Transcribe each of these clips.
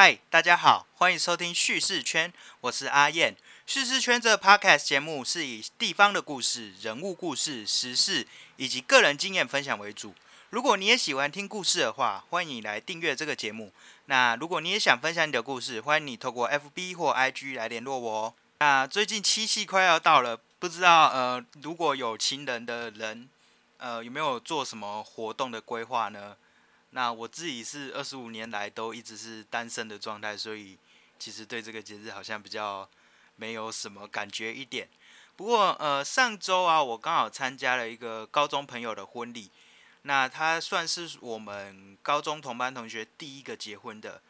嗨，大家好，欢迎收听叙事圈，我是阿燕。叙事圈这个 podcast 节目是以地方的故事、人物故事、时事以及个人经验分享为主。如果你也喜欢听故事的话，欢迎你来订阅这个节目。那如果你也想分享你的故事，欢迎你透过 FB 或 IG 来联络我哦。那最近七夕快要到了，不知道呃，如果有情人的人，呃，有没有做什么活动的规划呢？那我自己是二十五年来都一直是单身的状态，所以其实对这个节日好像比较没有什么感觉一点。不过呃，上周啊，我刚好参加了一个高中朋友的婚礼。那他算是我们高中同班同学第一个结婚的，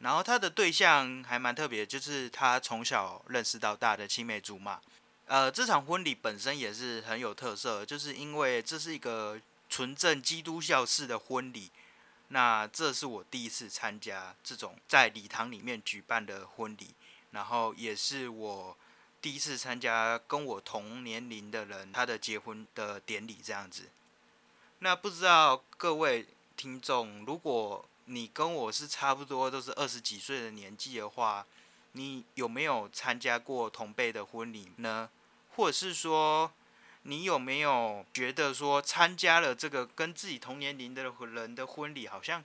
然后他的对象还蛮特别，就是他从小认识到大的青梅竹马。呃，这场婚礼本身也是很有特色，就是因为这是一个纯正基督教式的婚礼。那这是我第一次参加这种在礼堂里面举办的婚礼，然后也是我第一次参加跟我同年龄的人他的结婚的典礼这样子。那不知道各位听众，如果你跟我是差不多都是二十几岁的年纪的话，你有没有参加过同辈的婚礼呢？或者是说，你有没有觉得说参加了这个跟自己同年龄的人的婚礼，好像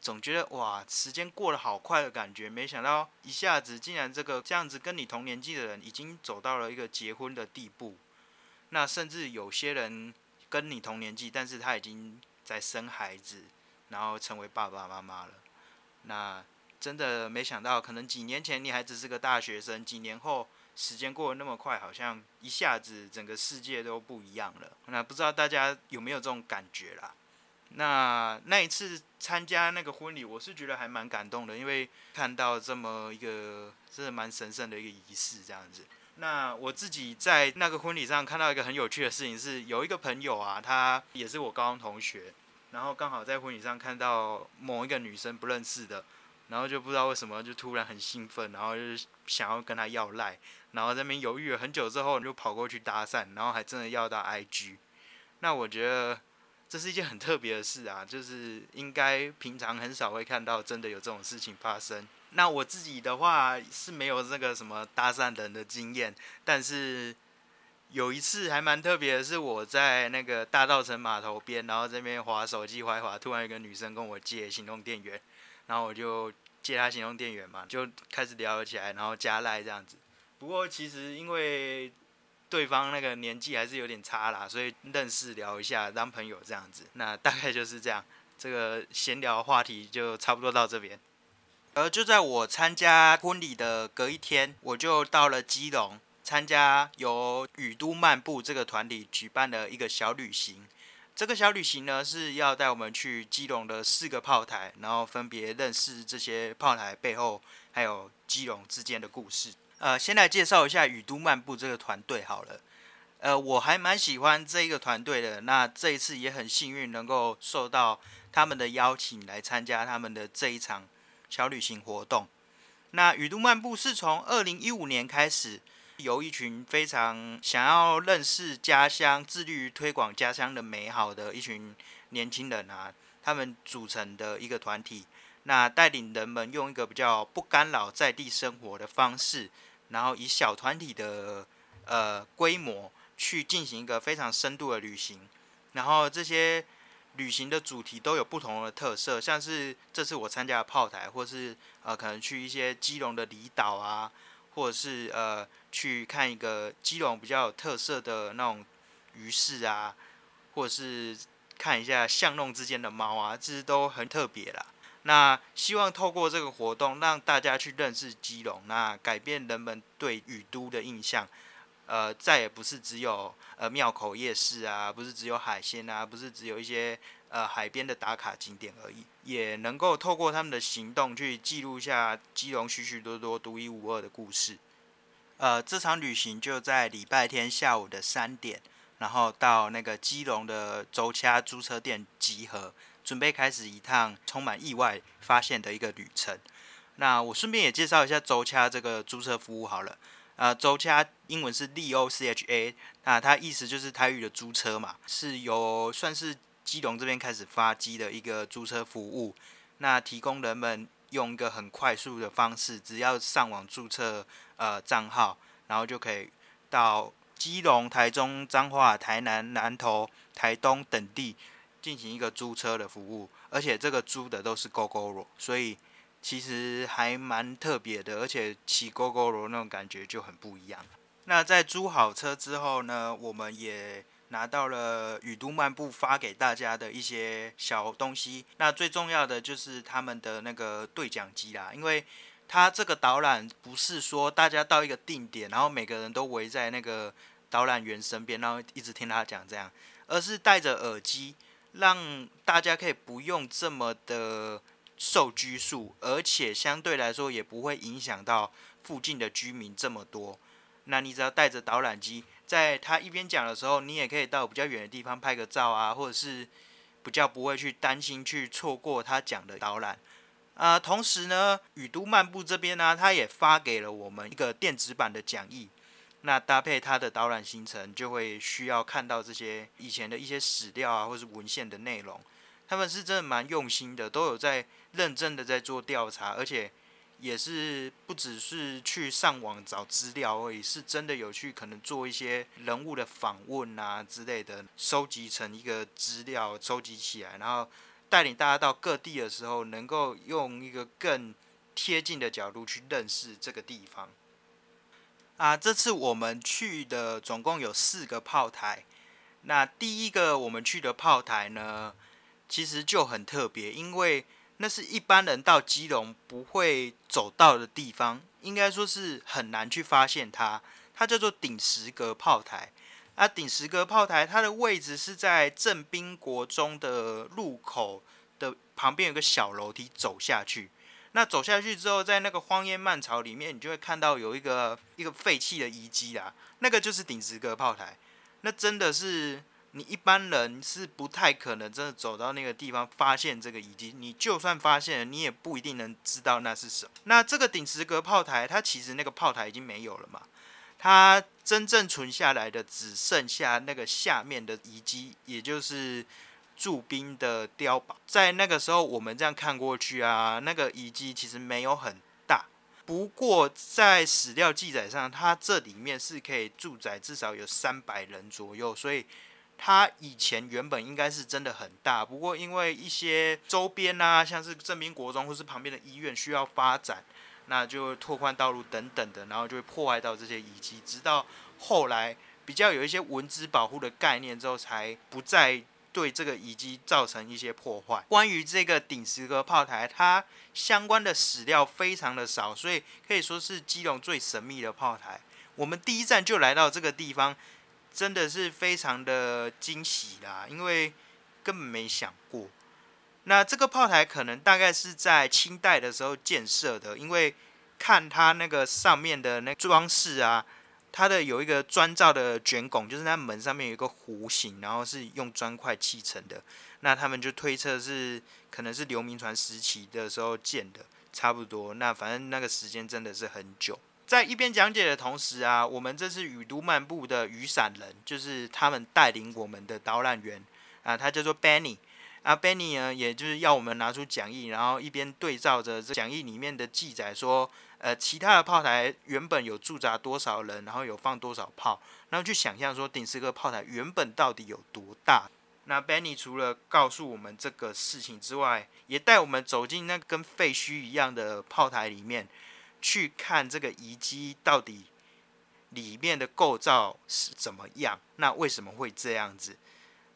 总觉得哇，时间过得好快的感觉？没想到一下子竟然这个这样子跟你同年纪的人已经走到了一个结婚的地步，那甚至有些人。跟你同年纪，但是他已经在生孩子，然后成为爸爸妈妈了。那真的没想到，可能几年前你还只是个大学生，几年后时间过得那么快，好像一下子整个世界都不一样了。那不知道大家有没有这种感觉啦？那那一次参加那个婚礼，我是觉得还蛮感动的，因为看到这么一个真的蛮神圣的一个仪式，这样子。那我自己在那个婚礼上看到一个很有趣的事情，是有一个朋友啊，他也是我高中同学，然后刚好在婚礼上看到某一个女生不认识的，然后就不知道为什么就突然很兴奋，然后就是想要跟她要赖，然后在那边犹豫了很久之后，你就跑过去搭讪，然后还真的要到 IG。那我觉得这是一件很特别的事啊，就是应该平常很少会看到真的有这种事情发生。那我自己的话是没有这个什么搭讪人的经验，但是有一次还蛮特别的，是我在那个大道城码头边，然后这边划手机划划，突然有个女生跟我借行动电源，然后我就借她行动电源嘛，就开始聊起来，然后加赖这样子。不过其实因为对方那个年纪还是有点差啦，所以认识聊一下当朋友这样子。那大概就是这样，这个闲聊话题就差不多到这边。而就在我参加婚礼的隔一天，我就到了基隆参加由雨都漫步这个团体举办的一个小旅行。这个小旅行呢，是要带我们去基隆的四个炮台，然后分别认识这些炮台背后还有基隆之间的故事。呃，先来介绍一下雨都漫步这个团队好了。呃，我还蛮喜欢这一个团队的。那这一次也很幸运能够受到他们的邀请来参加他们的这一场。小旅行活动，那雨都漫步是从二零一五年开始，由一群非常想要认识家乡、致力于推广家乡的美好的一群年轻人啊，他们组成的一个团体。那带领人们用一个比较不干扰在地生活的方式，然后以小团体的呃规模去进行一个非常深度的旅行，然后这些。旅行的主题都有不同的特色，像是这次我参加的炮台，或是呃可能去一些基隆的离岛啊，或者是呃去看一个基隆比较有特色的那种鱼市啊，或者是看一下巷弄之间的猫啊，这些都很特别啦。那希望透过这个活动，让大家去认识基隆，那改变人们对雨都的印象。呃，再也不是只有呃庙口夜市啊，不是只有海鲜啊，不是只有一些呃海边的打卡景点而已，也能够透过他们的行动去记录下基隆许许多多独一无二的故事。呃，这场旅行就在礼拜天下午的三点，然后到那个基隆的周掐租车店集合，准备开始一趟充满意外发现的一个旅程。那我顺便也介绍一下周掐这个租车服务好了。呃，周家英文是 D O C H A，那它意思就是台语的租车嘛，是由算是基隆这边开始发机的一个租车服务，那提供人们用一个很快速的方式，只要上网注册呃账号，然后就可以到基隆、台中、彰化、台南、南投、台东等地进行一个租车的服务，而且这个租的都是 GoGo 所以其实还蛮特别的，而且骑 GoGo 那种感觉就很不一样。那在租好车之后呢，我们也拿到了雨都漫步发给大家的一些小东西。那最重要的就是他们的那个对讲机啦，因为它这个导览不是说大家到一个定点，然后每个人都围在那个导览员身边，然后一直听他讲这样，而是戴着耳机，让大家可以不用这么的受拘束，而且相对来说也不会影响到附近的居民这么多。那你只要带着导览机，在他一边讲的时候，你也可以到比较远的地方拍个照啊，或者是比较不会去担心去错过他讲的导览啊。同时呢，雨都漫步这边呢，他也发给了我们一个电子版的讲义，那搭配他的导览行程，就会需要看到这些以前的一些史料啊，或是文献的内容。他们是真的蛮用心的，都有在认真的在做调查，而且。也是不只是去上网找资料而已，是真的有去可能做一些人物的访问啊之类的，收集成一个资料，收集起来，然后带领大家到各地的时候，能够用一个更贴近的角度去认识这个地方。啊，这次我们去的总共有四个炮台，那第一个我们去的炮台呢，其实就很特别，因为。那是一般人到基隆不会走到的地方，应该说是很难去发现它。它叫做顶石阁炮台。啊，顶石阁炮台它的位置是在正滨国中的路口的旁边，有个小楼梯走下去。那走下去之后，在那个荒烟蔓草里面，你就会看到有一个一个废弃的遗迹啦。那个就是顶石阁炮台。那真的是。你一般人是不太可能真的走到那个地方发现这个遗迹，你就算发现了，你也不一定能知道那是什么。那这个顶石阁炮台，它其实那个炮台已经没有了嘛，它真正存下来的只剩下那个下面的遗迹，也就是驻兵的碉堡。在那个时候，我们这样看过去啊，那个遗迹其实没有很大，不过在史料记载上，它这里面是可以住宅至少有三百人左右，所以。它以前原本应该是真的很大，不过因为一些周边啊，像是正滨国中或是旁边的医院需要发展，那就拓宽道路等等的，然后就会破坏到这些遗迹。直到后来比较有一些文字保护的概念之后，才不再对这个遗迹造成一些破坏。关于这个顶石阁炮台，它相关的史料非常的少，所以可以说是基隆最神秘的炮台。我们第一站就来到这个地方。真的是非常的惊喜啦，因为根本没想过。那这个炮台可能大概是在清代的时候建设的，因为看它那个上面的那装饰啊，它的有一个砖造的卷拱，就是它门上面有一个弧形，然后是用砖块砌成的。那他们就推测是可能是刘铭传时期的时候建的，差不多。那反正那个时间真的是很久。在一边讲解的同时啊，我们这是雨都漫步的雨伞人，就是他们带领我们的导览员啊，他叫做 Benny 啊，Benny 呢，也就是要我们拿出讲义，然后一边对照着这讲义里面的记载，说呃，其他的炮台原本有驻扎多少人，然后有放多少炮，然后去想象说顶石个炮台原本到底有多大。那 Benny 除了告诉我们这个事情之外，也带我们走进那跟废墟一样的炮台里面。去看这个遗迹到底里面的构造是怎么样？那为什么会这样子？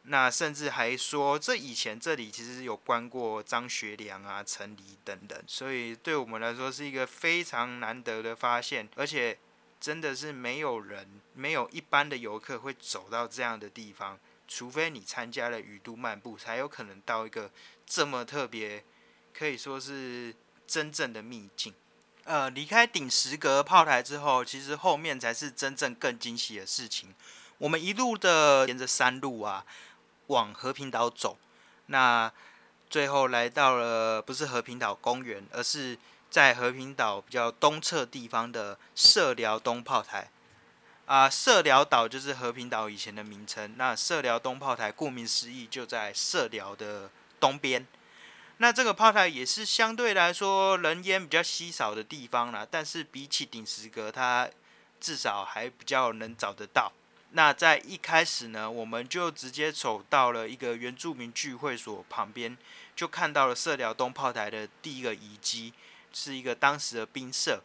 那甚至还说，这以前这里其实有关过张学良啊、陈黎等等，所以对我们来说是一个非常难得的发现，而且真的是没有人、没有一般的游客会走到这样的地方，除非你参加了雨都漫步，才有可能到一个这么特别，可以说是真正的秘境。呃，离开顶石阁炮台之后，其实后面才是真正更惊喜的事情。我们一路的沿着山路啊，往和平岛走，那最后来到了不是和平岛公园，而是在和平岛比较东侧地方的社寮东炮台。啊，社寮岛就是和平岛以前的名称。那社寮东炮台，顾名思义就在社寮的东边。那这个炮台也是相对来说人烟比较稀少的地方啦，但是比起顶石阁，它至少还比较能找得到。那在一开始呢，我们就直接走到了一个原住民聚会所旁边，就看到了社寮东炮台的第一个遗迹，是一个当时的兵舍。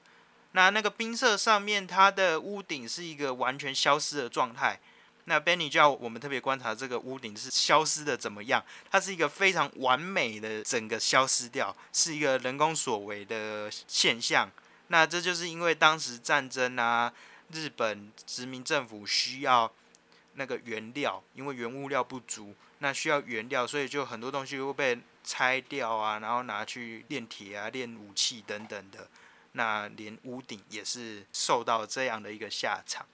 那那个兵舍上面，它的屋顶是一个完全消失的状态。那 Benny 叫我们特别观察这个屋顶是消失的怎么样？它是一个非常完美的整个消失掉，是一个人工所为的现象。那这就是因为当时战争啊，日本殖民政府需要那个原料，因为原物料不足，那需要原料，所以就很多东西会被拆掉啊，然后拿去炼铁啊、炼武器等等的。那连屋顶也是受到这样的一个下场。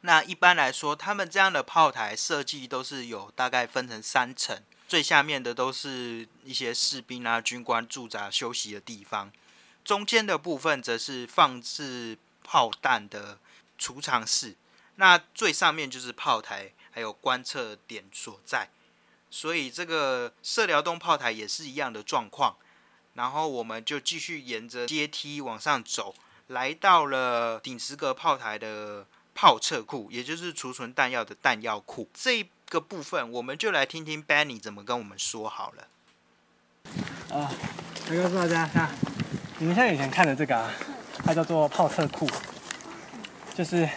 那一般来说，他们这样的炮台设计都是有大概分成三层，最下面的都是一些士兵啊、军官驻扎休息的地方，中间的部分则是放置炮弹的储藏室，那最上面就是炮台还有观测点所在。所以这个射辽东炮台也是一样的状况。然后我们就继续沿着阶梯往上走，来到了顶石阁炮台的。炮测库，也就是储存弹药的弹药库，这个部分我们就来听听 Benny 怎么跟我们说好了。啊，来告诉大家，看，你们像以前看的这个啊，它叫做炮测库，就是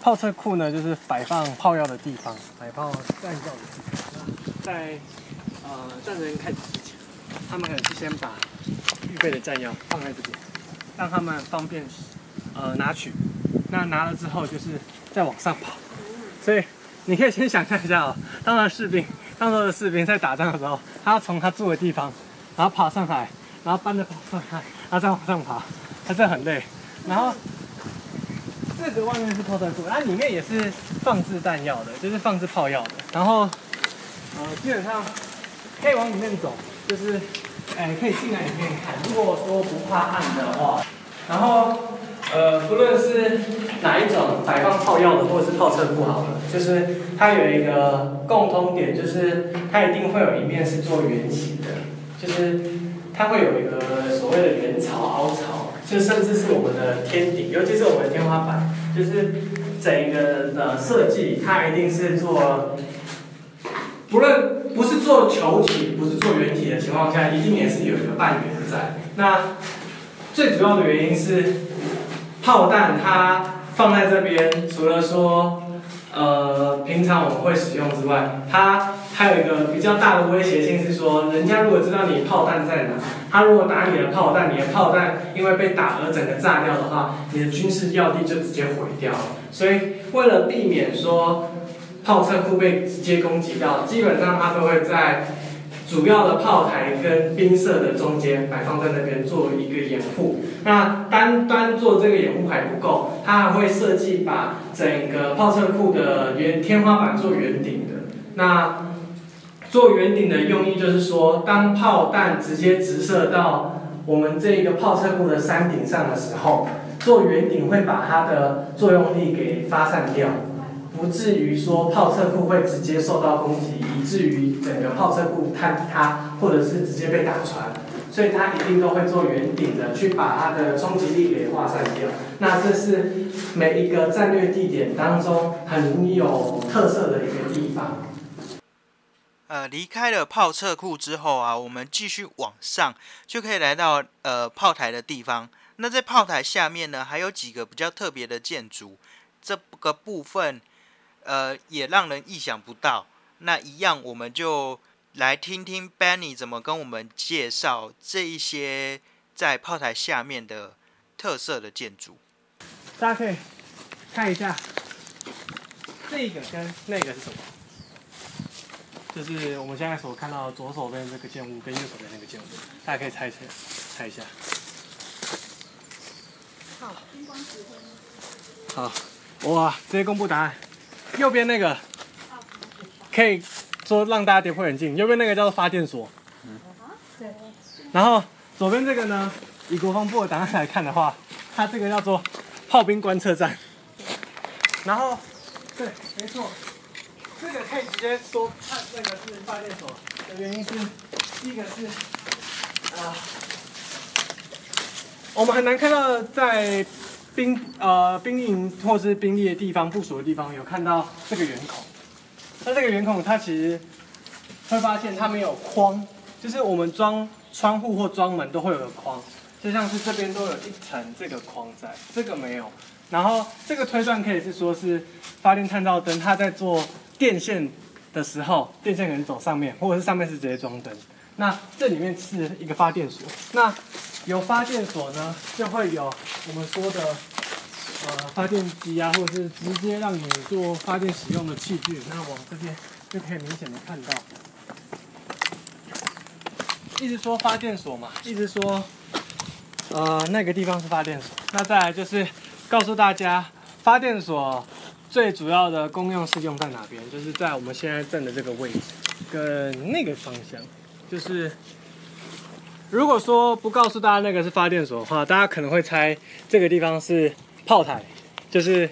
炮车库呢，就是摆放炮药的地方，摆放弹药的地方。在呃战争开始之前，他们可能是先把预备的弹药放在这边，让他们方便呃拿取。那拿了之后，就是再往上跑，所以你可以先想象一下哦，当时士兵，当时的士兵在打仗的时候，他从他住的地方，然后爬上来，然后搬着跑上来，然后再往上爬，他真的很累。然后这个外面是炮弹库，它里面也是放置弹药的，就是放置炮药的。然后呃，基本上可以往里面走，就是哎，可以进来里面看。如果说不怕暗的话，然后。呃，不论是哪一种摆放炮药的，或者是炮车库好了，就是它有一个共通点，就是它一定会有一面是做圆形的，就是它会有一个所谓的圆槽、凹槽，就甚至是我们的天顶，尤其是我们的天花板，就是整个的设计，它一定是做，不论不是做球体，不是做圆体的情况下，一定也是有一个半圆在。那最主要的原因是。炮弹它放在这边，除了说，呃，平常我们会使用之外，它还有一个比较大的威胁性是说，人家如果知道你炮弹在哪，他如果打你的炮弹，你的炮弹因为被打而整个炸掉的话，你的军事要地就直接毁掉了。所以为了避免说炮车库被直接攻击到，基本上它都会在。主要的炮台跟兵舍的中间摆放在那边做一个掩护。那单单做这个掩护还不够，它还会设计把整个炮车库的圆天花板做圆顶的。那做圆顶的用意就是说，当炮弹直接直射到我们这个炮车库的山顶上的时候，做圆顶会把它的作用力给发散掉。不至于说炮车库会直接受到攻击，以至于整个炮车库坍塌，或者是直接被打穿，所以它一定都会做圆顶的，去把它的冲击力给化散掉。那这是每一个战略地点当中很有特色的一个地方。呃，离开了炮车库之后啊，我们继续往上，就可以来到呃炮台的地方。那在炮台下面呢，还有几个比较特别的建筑，这个部分。呃，也让人意想不到。那一样，我们就来听听 Benny 怎么跟我们介绍这一些在炮台下面的特色的建筑。大家可以看一下，这个跟那个是什么？就是我们现在所看到左手边这个建物跟右手边那个建物，大家可以猜一猜，猜一下。好，好，哇，直接公布答案。右边那个可以说让大家跌破眼镜。右边那个叫做发电所，然后左边这个呢，以国防部的档案来看的话，它这个叫做炮兵观测站。然后，对，没错，这个可以直接说看那个是发电所的原因是，第一个是，啊、我们很难看到在兵呃兵营或是兵力的地方部署的地方有看到这个圆孔。那这个圆孔它其实会发现它没有框，就是我们装窗户或装门都会有个框，就像是这边都有一层这个框在，这个没有。然后这个推断可以是说是发电探照灯，它在做电线的时候，电线可能走上面，或者是上面是直接装灯。那这里面是一个发电所，那有发电所呢，就会有我们说的呃发电机啊，或者是直接让你做发电使用的器具。那往这边就可以明显的看到，一直说发电所嘛，一直说呃那个地方是发电所。那再来就是告诉大家，发电所最主要的功用是用在哪边？就是在我们现在站的这个位置，跟那个方向。就是如果说不告诉大家那个是发电所的话，大家可能会猜这个地方是炮台，就是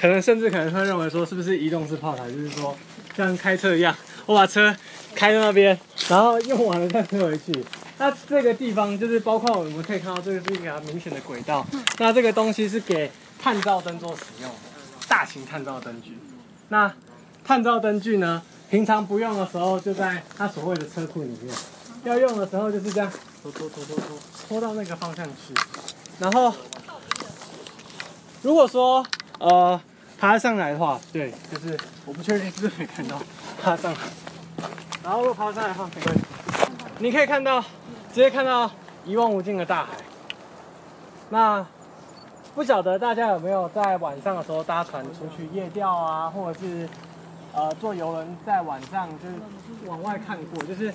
可能甚至可能会认为说是不是移动式炮台，就是说像开车一样，我把车开到那边，然后用完了再推回去。那这个地方就是包括我们可以看到这个是一个明显的轨道，那这个东西是给探照灯做使用的，大型探照灯具。那探照灯具呢，平常不用的时候就在它所谓的车库里面，要用的时候就是这样拖拖拖拖拖拖到那个方向去，然后如果说呃爬上来的话，对，就是我不确定是不是可以看到爬上来，然后如果爬上来的话没关系，你可以看到直接看到一望无尽的大海。那不晓得大家有没有在晚上的时候搭船出去夜钓啊，或者是呃坐游轮在晚上就是往外看过，就是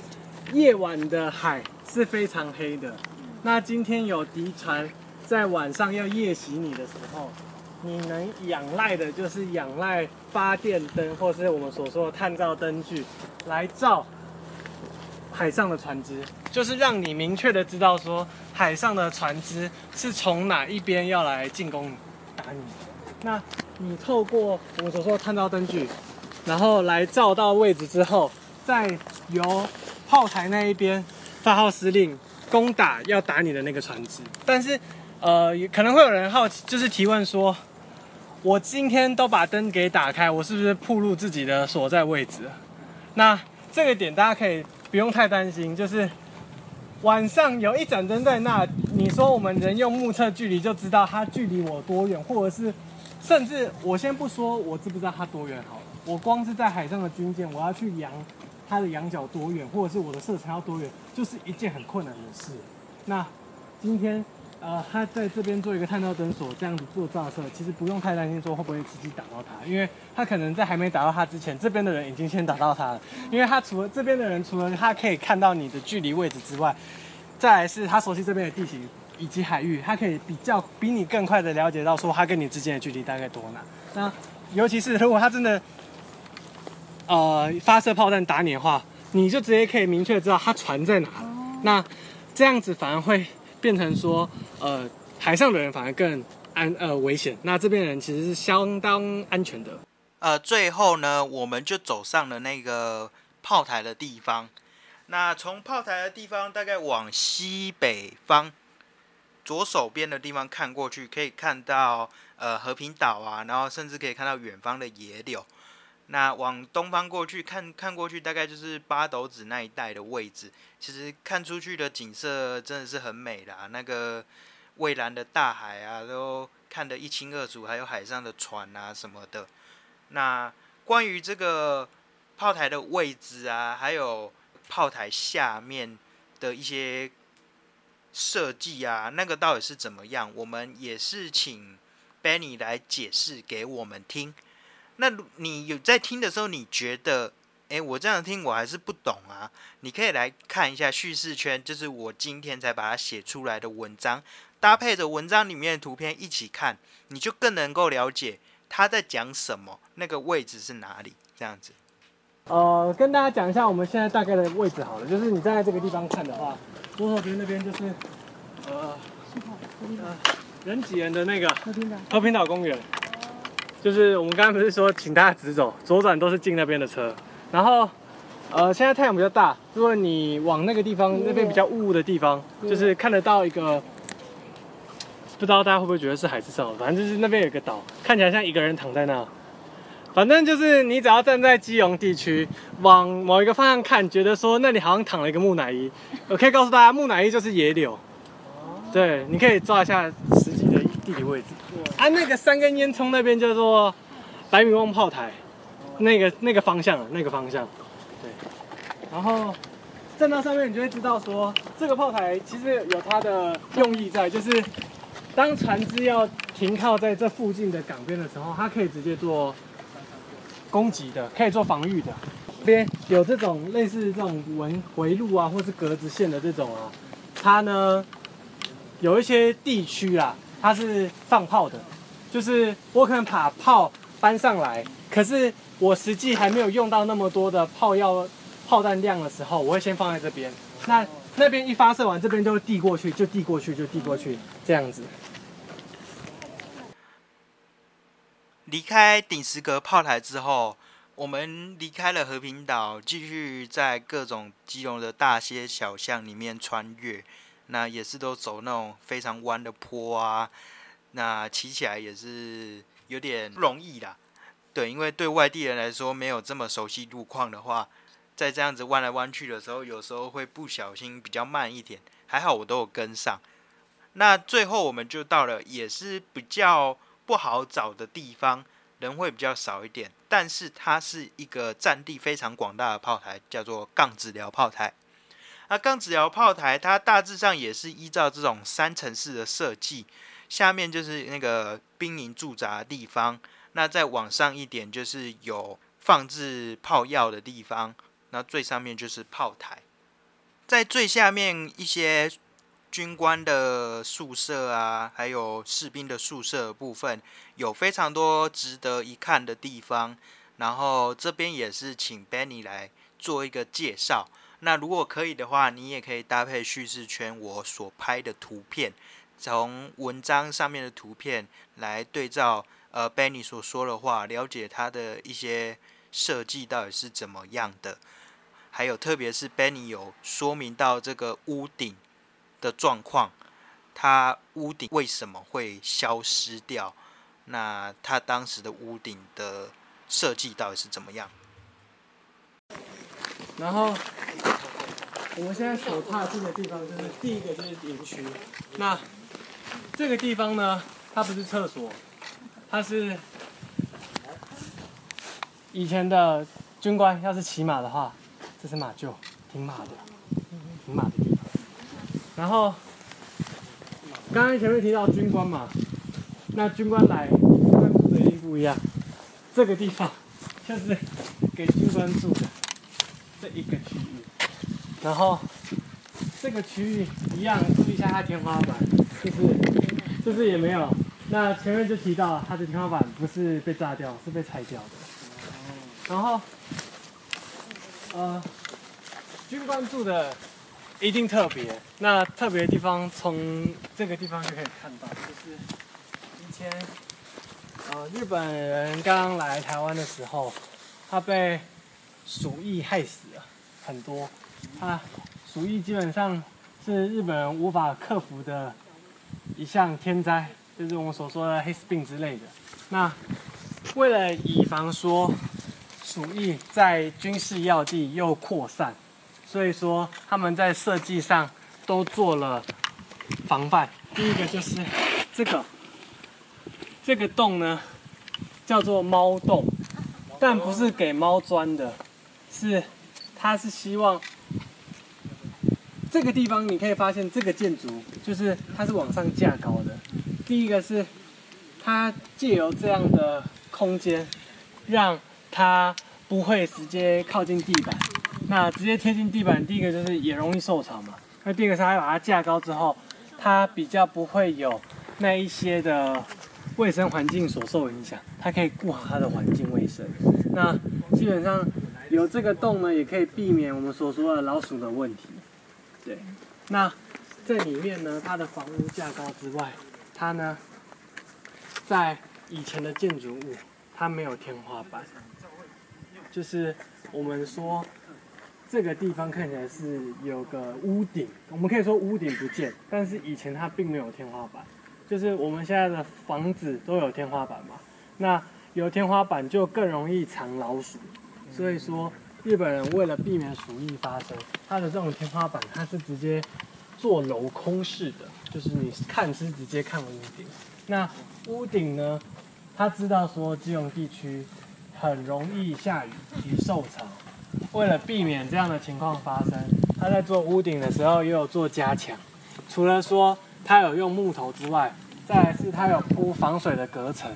夜晚的海是非常黑的。那今天有敌船在晚上要夜袭你的时候，你能仰赖的就是仰赖发电灯，或是我们所说的探照灯具来照海上的船只，就是让你明确的知道说海上的船只是从哪一边要来进攻打你。那你透过我所说的探照灯具，然后来照到位置之后，再由炮台那一边发号施令攻打要打你的那个船只。但是，呃，可能会有人好奇，就是提问说，我今天都把灯给打开，我是不是暴露自己的所在位置？那这个点大家可以不用太担心，就是晚上有一盏灯在那，你说我们人用目测距离就知道它距离我多远，或者是甚至我先不说我知不知道它多远好了，我光是在海上的军舰，我要去量它的仰角多远，或者是我的射程要多远，就是一件很困难的事。那今天呃，他在这边做一个探照灯所这样子做照射，其实不用太担心说会不会直接打到他，因为他可能在还没打到他之前，这边的人已经先打到他了。因为他除了这边的人，除了他可以看到你的距离位置之外，再来是他熟悉这边的地形以及海域，他可以比较比你更快的了解到说他跟你之间的距离大概多哪。那尤其是如果他真的呃发射炮弹打你的话，你就直接可以明确知道他船在哪。那这样子反而会变成说，呃，海上的人反而更安呃危险。那这边人其实是相当安全的。呃，最后呢，我们就走上了那个炮台的地方。那从炮台的地方大概往西北方左手边的地方看过去，可以看到呃和平岛啊，然后甚至可以看到远方的野柳。那往东方过去看看过去，大概就是八斗子那一带的位置。其实看出去的景色真的是很美啦，那个蔚蓝的大海啊，都看得一清二楚，还有海上的船啊什么的。那关于这个炮台的位置啊，还有炮台下面的一些设计啊，那个到底是怎么样？我们也是请 Benny 来解释给我们听。那你有在听的时候，你觉得，诶，我这样听我还是不懂啊？你可以来看一下叙事圈，就是我今天才把它写出来的文章，搭配着文章里面的图片一起看，你就更能够了解他在讲什么，那个位置是哪里，这样子。呃，跟大家讲一下我们现在大概的位置好了，就是你站在这个地方看的话，左手边那边就是呃呃人挤人的那个和平岛和平岛公园。就是我们刚刚不是说请大家直走，左转都是进那边的车。然后，呃，现在太阳比较大，如果你往那个地方，那边比较雾的地方，就是看得到一个，不知道大家会不会觉得是海市蜃楼，反正就是那边有个岛，看起来像一个人躺在那。反正就是你只要站在基隆地区，往某一个方向看，觉得说那里好像躺了一个木乃伊。我可以告诉大家，木乃伊就是野柳。对，你可以抓一下地理位置。啊，那个三根烟囱那边叫做白米旺炮台，那个那个方向，那个方向。对，然后站到上面，你就会知道说，这个炮台其实有它的用意在，就是当船只要停靠在这附近的港边的时候，它可以直接做攻击的，可以做防御的。这边有这种类似这种纹回路啊，或是格子线的这种啊，它呢有一些地区啊，它是放炮的，就是我可能把炮搬上来，可是我实际还没有用到那么多的炮药炮弹量的时候，我会先放在这边。那那边一发射完，这边就递过去，就递过去，就递过去，这样子。离开顶石阁炮台之后，我们离开了和平岛，继续在各种基隆的大街小巷里面穿越。那也是都走那种非常弯的坡啊，那骑起来也是有点不容易啦。对，因为对外地人来说，没有这么熟悉路况的话，在这样子弯来弯去的时候，有时候会不小心比较慢一点。还好我都有跟上。那最后我们就到了，也是比较不好找的地方，人会比较少一点，但是它是一个占地非常广大的炮台，叫做杠子寮炮台。那钢子寮炮台，它大致上也是依照这种三层式的设计，下面就是那个兵营驻扎的地方，那再往上一点就是有放置炮药的地方，那最上面就是炮台，在最下面一些军官的宿舍啊，还有士兵的宿舍部分，有非常多值得一看的地方，然后这边也是请 Benny 来做一个介绍。那如果可以的话，你也可以搭配叙事圈我所拍的图片，从文章上面的图片来对照呃 Benny 所说的话，了解他的一些设计到底是怎么样的。还有特别是 Benny 有说明到这个屋顶的状况，它屋顶为什么会消失掉？那他当时的屋顶的设计到底是怎么样？然后。我们现在所踏进的地方，就是第一个就是营区。那这个地方呢，它不是厕所，它是以前的军官要是骑马的话，这是马厩，停马的，停马的地方。然后刚刚前面提到军官嘛，那军官来，军官的一定不一样。这个地方就是给军官住的这一个区域。然后这个区域一样，注意一下它天花板，就是就是也没有。那前面就提到它的天花板不是被炸掉，是被拆掉的。然后，呃，军官住的一定特别。那特别的地方从这个地方就可以看到，就是以前呃日本人刚来台湾的时候，他被鼠疫害死了很多。啊，鼠疫基本上是日本人无法克服的一项天灾，就是我们所说的黑死病之类的。那为了以防说鼠疫在军事要地又扩散，所以说他们在设计上都做了防范。第一个就是这个，这个洞呢叫做猫洞，但不是给猫钻的，是它是希望。这个地方你可以发现，这个建筑就是它是往上架高的。第一个是它借由这样的空间，让它不会直接靠近地板。那直接贴近地板，第一个就是也容易受潮嘛。那第二个是它把它架高之后，它比较不会有那一些的卫生环境所受影响，它可以顾好它的环境卫生。那基本上有这个洞呢，也可以避免我们所说的老鼠的问题。对，那这里面呢，它的房屋架高之外，它呢，在以前的建筑物它没有天花板，就是我们说这个地方看起来是有个屋顶，我们可以说屋顶不见，但是以前它并没有天花板，就是我们现在的房子都有天花板嘛，那有天花板就更容易藏老鼠，所以说日本人为了避免鼠疫发生，它的这种天花板它是直接做镂空式的，就是你看是直接看屋顶。那屋顶呢，他知道说基隆地区很容易下雨及受潮，为了避免这样的情况发生，他在做屋顶的时候也有做加强，除了说他有用木头之外，再来是他有铺防水的隔层。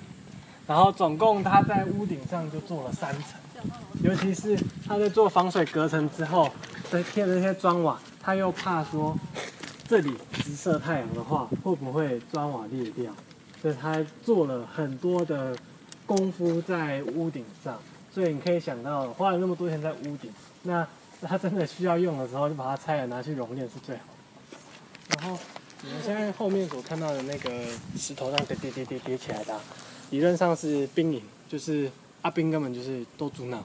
然后总共他在屋顶上就做了三层，尤其是他在做防水隔层之后，再贴了那些砖瓦，他又怕说这里直射太阳的话，会不会砖瓦裂掉？所以他做了很多的功夫在屋顶上，所以你可以想到花了那么多钱在屋顶，那他真的需要用的时候就把它拆了拿去熔炼是最好的。然后你们现在后面所看到的那个石头上叠叠叠叠叠起来的。理论上是冰影，就是阿兵根本就是都住那，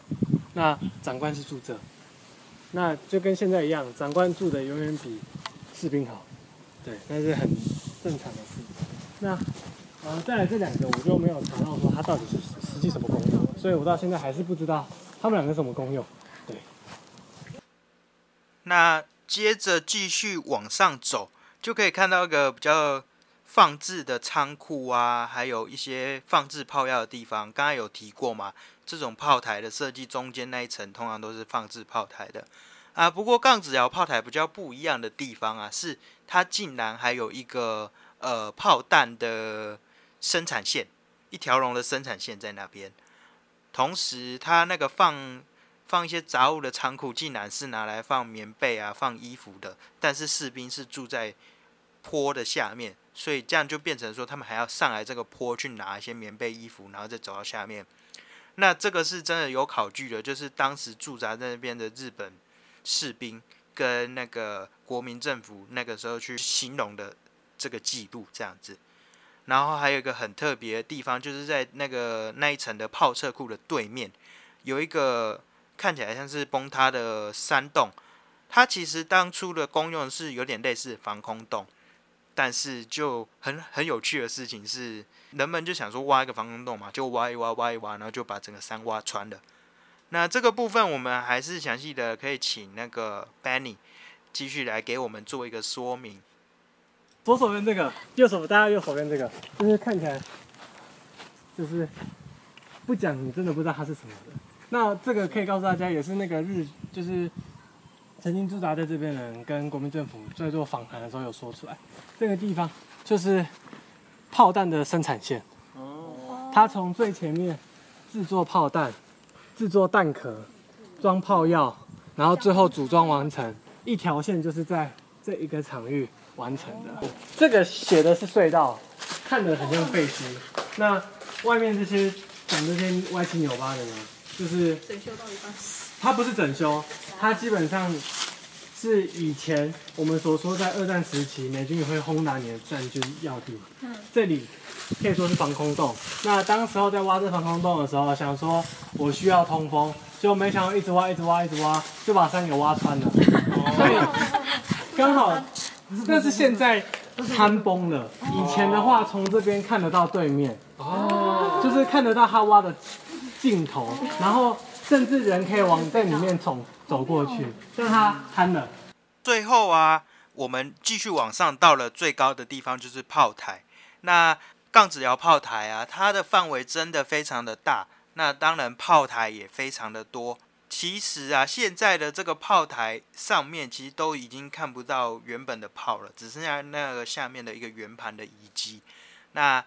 那长官是住这，那就跟现在一样，长官住的永远比士兵好，对，那是很正常的事。那呃，再来这两个我就没有查到说它到底是实际什么功用，所以我到现在还是不知道它们两个什么功用。对。那接着继续往上走，就可以看到一个比较。放置的仓库啊，还有一些放置炮药的地方，刚刚有提过嘛？这种炮台的设计，中间那一层通常都是放置炮台的啊。不过杠子窑炮台比较不一样的地方啊，是它竟然还有一个呃炮弹的生产线，一条龙的生产线在那边。同时，它那个放放一些杂物的仓库，竟然是拿来放棉被啊、放衣服的。但是士兵是住在坡的下面。所以这样就变成说，他们还要上来这个坡去拿一些棉被、衣服，然后再走到下面。那这个是真的有考据的，就是当时驻扎在那边的日本士兵跟那个国民政府那个时候去形容的这个记录这样子。然后还有一个很特别的地方，就是在那个那一层的炮车库的对面，有一个看起来像是崩塌的山洞。它其实当初的功用是有点类似防空洞。但是就很很有趣的事情是，人们就想说挖一个防空洞嘛，就挖一挖挖一挖，然后就把整个山挖穿了。那这个部分我们还是详细的可以请那个 Benny 继续来给我们做一个说明。左手边这个，右手大家右手边这个，就是看起来就是不讲你真的不知道它是什么的。那这个可以告诉大家，也是那个日就是。曾经驻扎在这边的人跟国民政府在做访谈的时候有说出来，这个地方就是炮弹的生产线。哦。它从最前面制作炮弹、制作弹壳、装炮药，然后最后组装完成，一条线就是在这一个场域完成的。这个写的是隧道，看着很像废墟。那外面这些长这些歪七扭八的呢，就是整修到一半。它不是整修。它基本上是以前我们所说在二战时期美军也会轰打你的战军要地。嗯，这里可以说是防空洞。那当时候在挖这防空洞的时候，想说我需要通风，就没想到一直挖，一直挖，一直挖，就把山给挖穿了。所以 刚好，但是现在坍崩了。以前的话，从这边看得到对面，哦，就是看得到他挖的尽头，然后。甚至人可以往这里面走走过去，但它瘫了。最后啊，我们继续往上，到了最高的地方就是炮台。那杠子窑炮台啊，它的范围真的非常的大。那当然炮台也非常的多。其实啊，现在的这个炮台上面其实都已经看不到原本的炮了，只剩下那个下面的一个圆盘的遗迹。那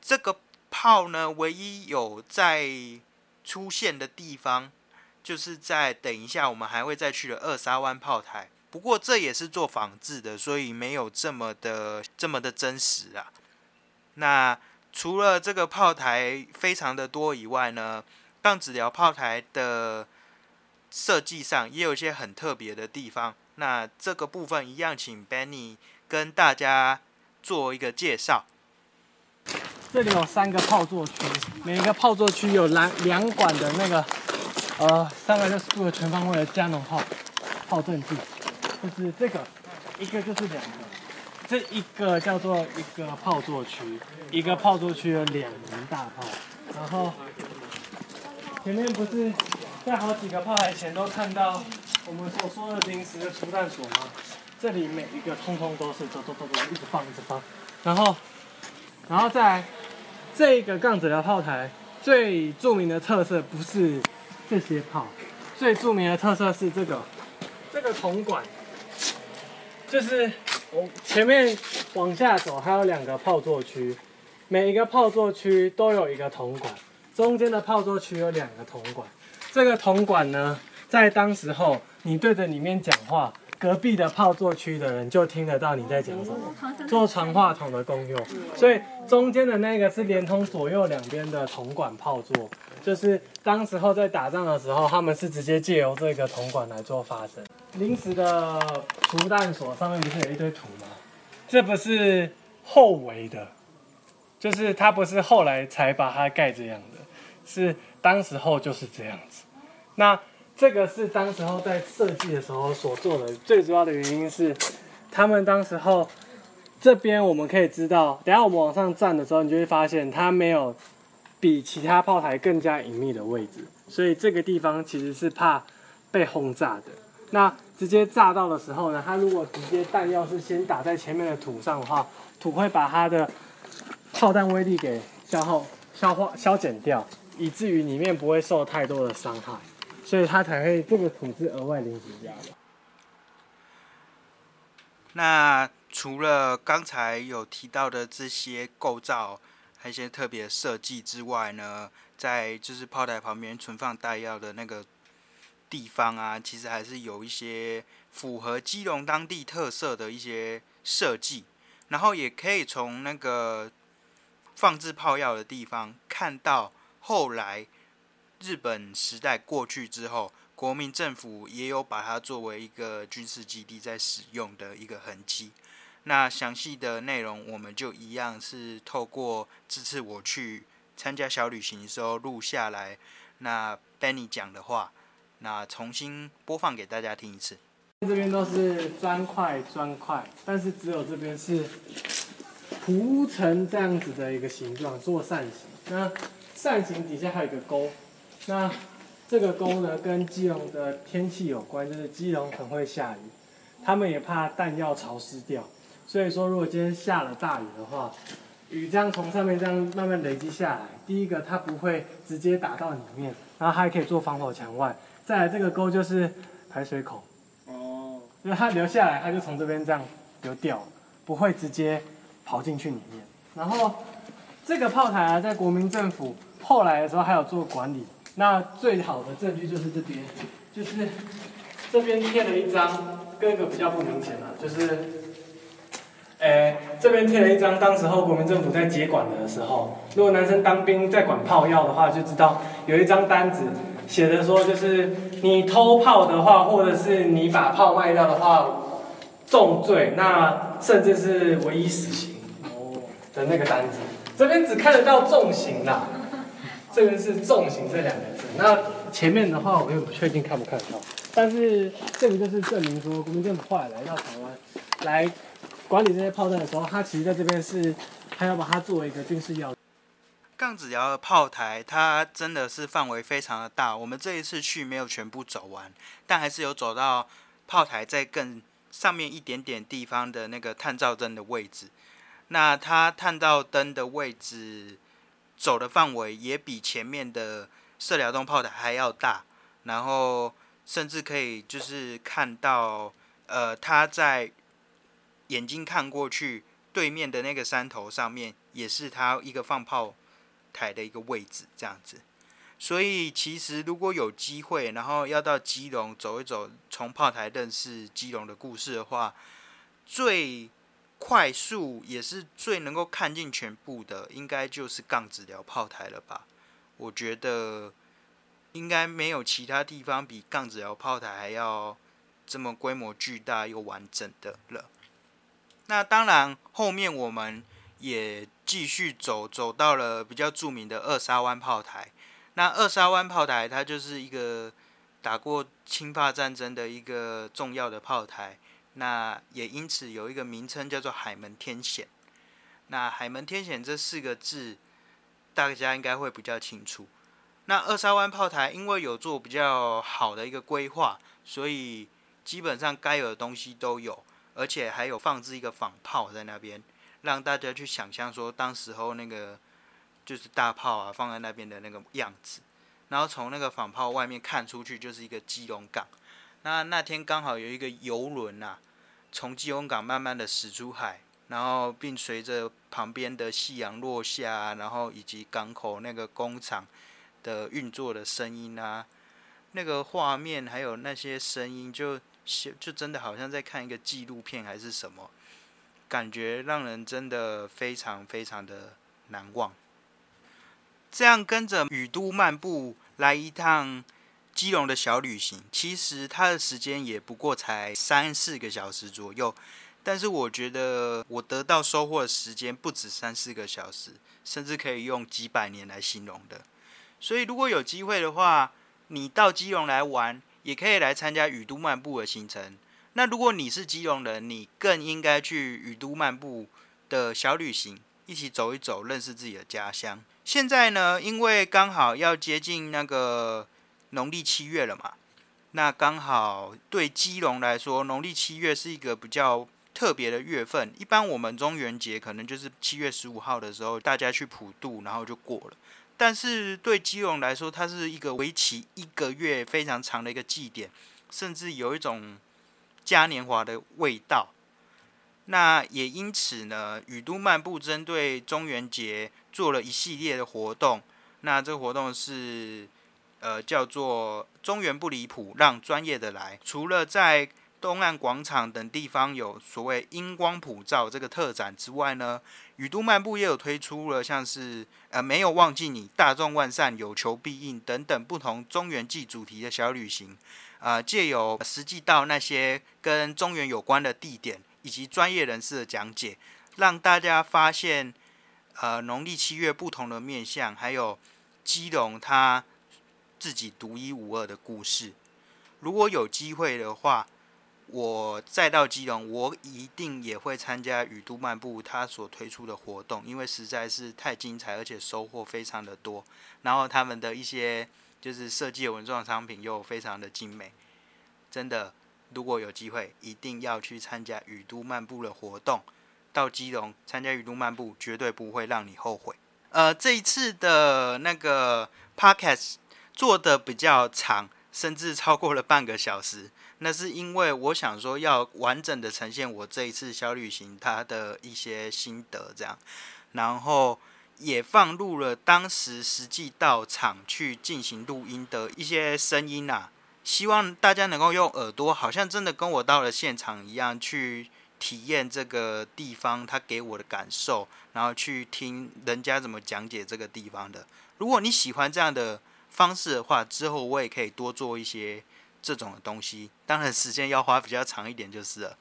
这个炮呢，唯一有在出现的地方，就是在等一下我们还会再去的二沙湾炮台。不过这也是做仿制的，所以没有这么的这么的真实啊。那除了这个炮台非常的多以外呢，杠子寮炮台的设计上也有一些很特别的地方。那这个部分一样，请 Benny 跟大家做一个介绍。这里有三个炮座区，每一个炮座区有两两管的那个呃三百六十度的全方位的加农炮炮阵地，就是这个，一个就是两个，这一个叫做一个炮座区，一个炮座区有两门大炮，然后前面不是在好几个炮台前都看到我们所说的临时的除弹所吗？这里每一个通通都是走走走走一直放一直放，然后然后再来这个杠子寮炮台最著名的特色不是这些炮，最著名的特色是这个这个铜管，就是我前面往下走还有两个炮座区，每一个炮座区都有一个铜管，中间的炮座区有两个铜管，这个铜管呢，在当时候你对着里面讲话。隔壁的炮座区的人就听得到你在讲什么，做传话筒的功用。所以中间的那个是连通左右两边的铜管炮座，就是当时候在打仗的时候，他们是直接借由这个铜管来做发声。临时的除弹所上面不是有一堆土吗？这不是后围的，就是它不是后来才把它盖这样的，是当时候就是这样子。那。这个是当时候在设计的时候所做的，最主要的原因是，他们当时候这边我们可以知道，等下我们往上站的时候，你就会发现它没有比其他炮台更加隐秘的位置，所以这个地方其实是怕被轰炸的。那直接炸到的时候呢，它如果直接弹药是先打在前面的土上的话，土会把它的炮弹威力给消耗、消化、消减掉，以至于里面不会受太多的伤害。所以它才会这个土是额外临时加的。那除了刚才有提到的这些构造，还有一些特别设计之外呢，在就是炮台旁边存放弹药的那个地方啊，其实还是有一些符合基隆当地特色的一些设计。然后也可以从那个放置炮药的地方看到后来。日本时代过去之后，国民政府也有把它作为一个军事基地在使用的一个痕迹。那详细的内容，我们就一样是透过这次我去参加小旅行的时候录下来。那 Benny 讲的话，那重新播放给大家听一次。这边都是砖块，砖块，但是只有这边是铺成这样子的一个形状，做扇形。那扇形底下还有一个沟。那这个沟呢，跟基隆的天气有关，就是基隆很会下雨，他们也怕弹药潮湿掉，所以说如果今天下了大雨的话，雨这样从上面这样慢慢累积下来，第一个它不会直接打到里面，然后还可以做防火墙外，再来这个沟就是排水口，哦，因为它流下来，它就从这边这样流掉，不会直接跑进去里面。然后这个炮台啊，在国民政府后来的时候还有做管理。那最好的证据就是这边，就是这边贴了一张，哥哥比较不明显了，就是，诶，这边贴了一张，当时候国民政府在接管的时候，如果男生当兵在管炮药的话，就知道有一张单子写的说，就是你偷炮的话，或者是你把炮卖掉的话，重罪，那甚至是唯一死刑哦的那个单子，这边只看得到重刑啦。这边是重型这两个字，那前面的话我也不确定看不看得到，但是这个就是证明说国民政府后来到台湾来管理这些炮弹的时候，他其实在这边是他要把它作为一个军事要。杠子窑的炮台，它真的是范围非常的大。我们这一次去没有全部走完，但还是有走到炮台在更上面一点点地方的那个探照灯的位置。那它探照灯的位置。走的范围也比前面的射辽东炮台还要大，然后甚至可以就是看到，呃，他在眼睛看过去，对面的那个山头上面也是他一个放炮台的一个位置，这样子。所以其实如果有机会，然后要到基隆走一走，从炮台认识基隆的故事的话，最。快速也是最能够看尽全部的，应该就是杠子寮炮台了吧？我觉得应该没有其他地方比杠子寮炮台还要这么规模巨大又完整的了。那当然，后面我们也继续走，走到了比较著名的二沙湾炮台。那二沙湾炮台，它就是一个打过侵华战争的一个重要的炮台。那也因此有一个名称叫做海门天险。那海门天险这四个字，大家应该会比较清楚。那二沙湾炮台因为有做比较好的一个规划，所以基本上该有的东西都有，而且还有放置一个仿炮在那边，让大家去想象说当时候那个就是大炮啊放在那边的那个样子。然后从那个仿炮外面看出去就是一个基隆港。那那天刚好有一个游轮呐，从基隆港慢慢的驶出海。然后，并随着旁边的夕阳落下，然后以及港口那个工厂的运作的声音啊，那个画面还有那些声音，就就真的好像在看一个纪录片还是什么，感觉让人真的非常非常的难忘。这样跟着雨都漫步来一趟基隆的小旅行，其实它的时间也不过才三四个小时左右。但是我觉得我得到收获的时间不止三四个小时，甚至可以用几百年来形容的。所以如果有机会的话，你到基隆来玩，也可以来参加雨都漫步的行程。那如果你是基隆人，你更应该去雨都漫步的小旅行，一起走一走，认识自己的家乡。现在呢，因为刚好要接近那个农历七月了嘛，那刚好对基隆来说，农历七月是一个比较。特别的月份，一般我们中元节可能就是七月十五号的时候，大家去普渡，然后就过了。但是对基隆来说，它是一个为期一个月非常长的一个祭典，甚至有一种嘉年华的味道。那也因此呢，雨都漫步针对中元节做了一系列的活动。那这个活动是呃叫做“中原不离谱，让专业的来”。除了在东岸广场等地方有所谓“荧光普照”这个特展之外呢，雨都漫步也有推出了像是呃没有忘记你、大众万善、有求必应等等不同中原季主题的小旅行，啊，借由实际到那些跟中原有关的地点以及专业人士的讲解，让大家发现呃农历七月不同的面相，还有基隆它自己独一无二的故事。如果有机会的话，我再到基隆，我一定也会参加雨都漫步他所推出的活动，因为实在是太精彩，而且收获非常的多。然后他们的一些就是设计的文创商品又非常的精美，真的，如果有机会，一定要去参加雨都漫步的活动。到基隆参加雨都漫步，绝对不会让你后悔。呃，这一次的那个 podcast 做的比较长，甚至超过了半个小时。那是因为我想说要完整的呈现我这一次小旅行它的一些心得，这样，然后也放入了当时实际到场去进行录音的一些声音啊，希望大家能够用耳朵，好像真的跟我到了现场一样，去体验这个地方它给我的感受，然后去听人家怎么讲解这个地方的。如果你喜欢这样的方式的话，之后我也可以多做一些。这种的东西，当然时间要花比较长一点就是了。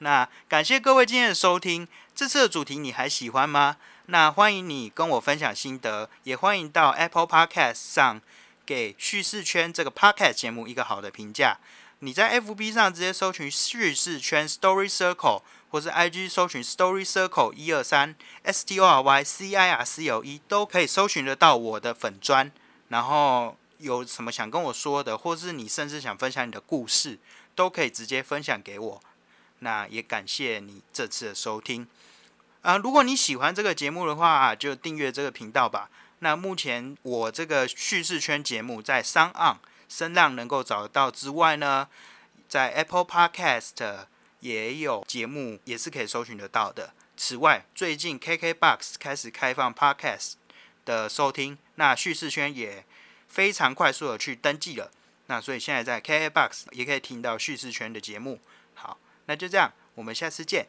那感谢各位今天的收听，这次的主题你还喜欢吗？那欢迎你跟我分享心得，也欢迎到 Apple Podcast 上给叙事圈这个 Podcast 节目一个好的评价。你在 FB 上直接搜寻叙事圈 Story Circle，或是 IG 搜寻 Story Circle 一二三 S T O R Y C I R C O E，都可以搜寻得到我的粉砖，然后。有什么想跟我说的，或是你甚至想分享你的故事，都可以直接分享给我。那也感谢你这次的收听啊！如果你喜欢这个节目的话，就订阅这个频道吧。那目前我这个叙事圈节目在商岸声浪能够找得到之外呢，在 Apple Podcast 也有节目，也是可以搜寻得到的。此外，最近 KKBox 开始开放 Podcast 的收听，那叙事圈也。非常快速的去登记了，那所以现在在 KKBOX 也可以听到叙事圈的节目。好，那就这样，我们下次见。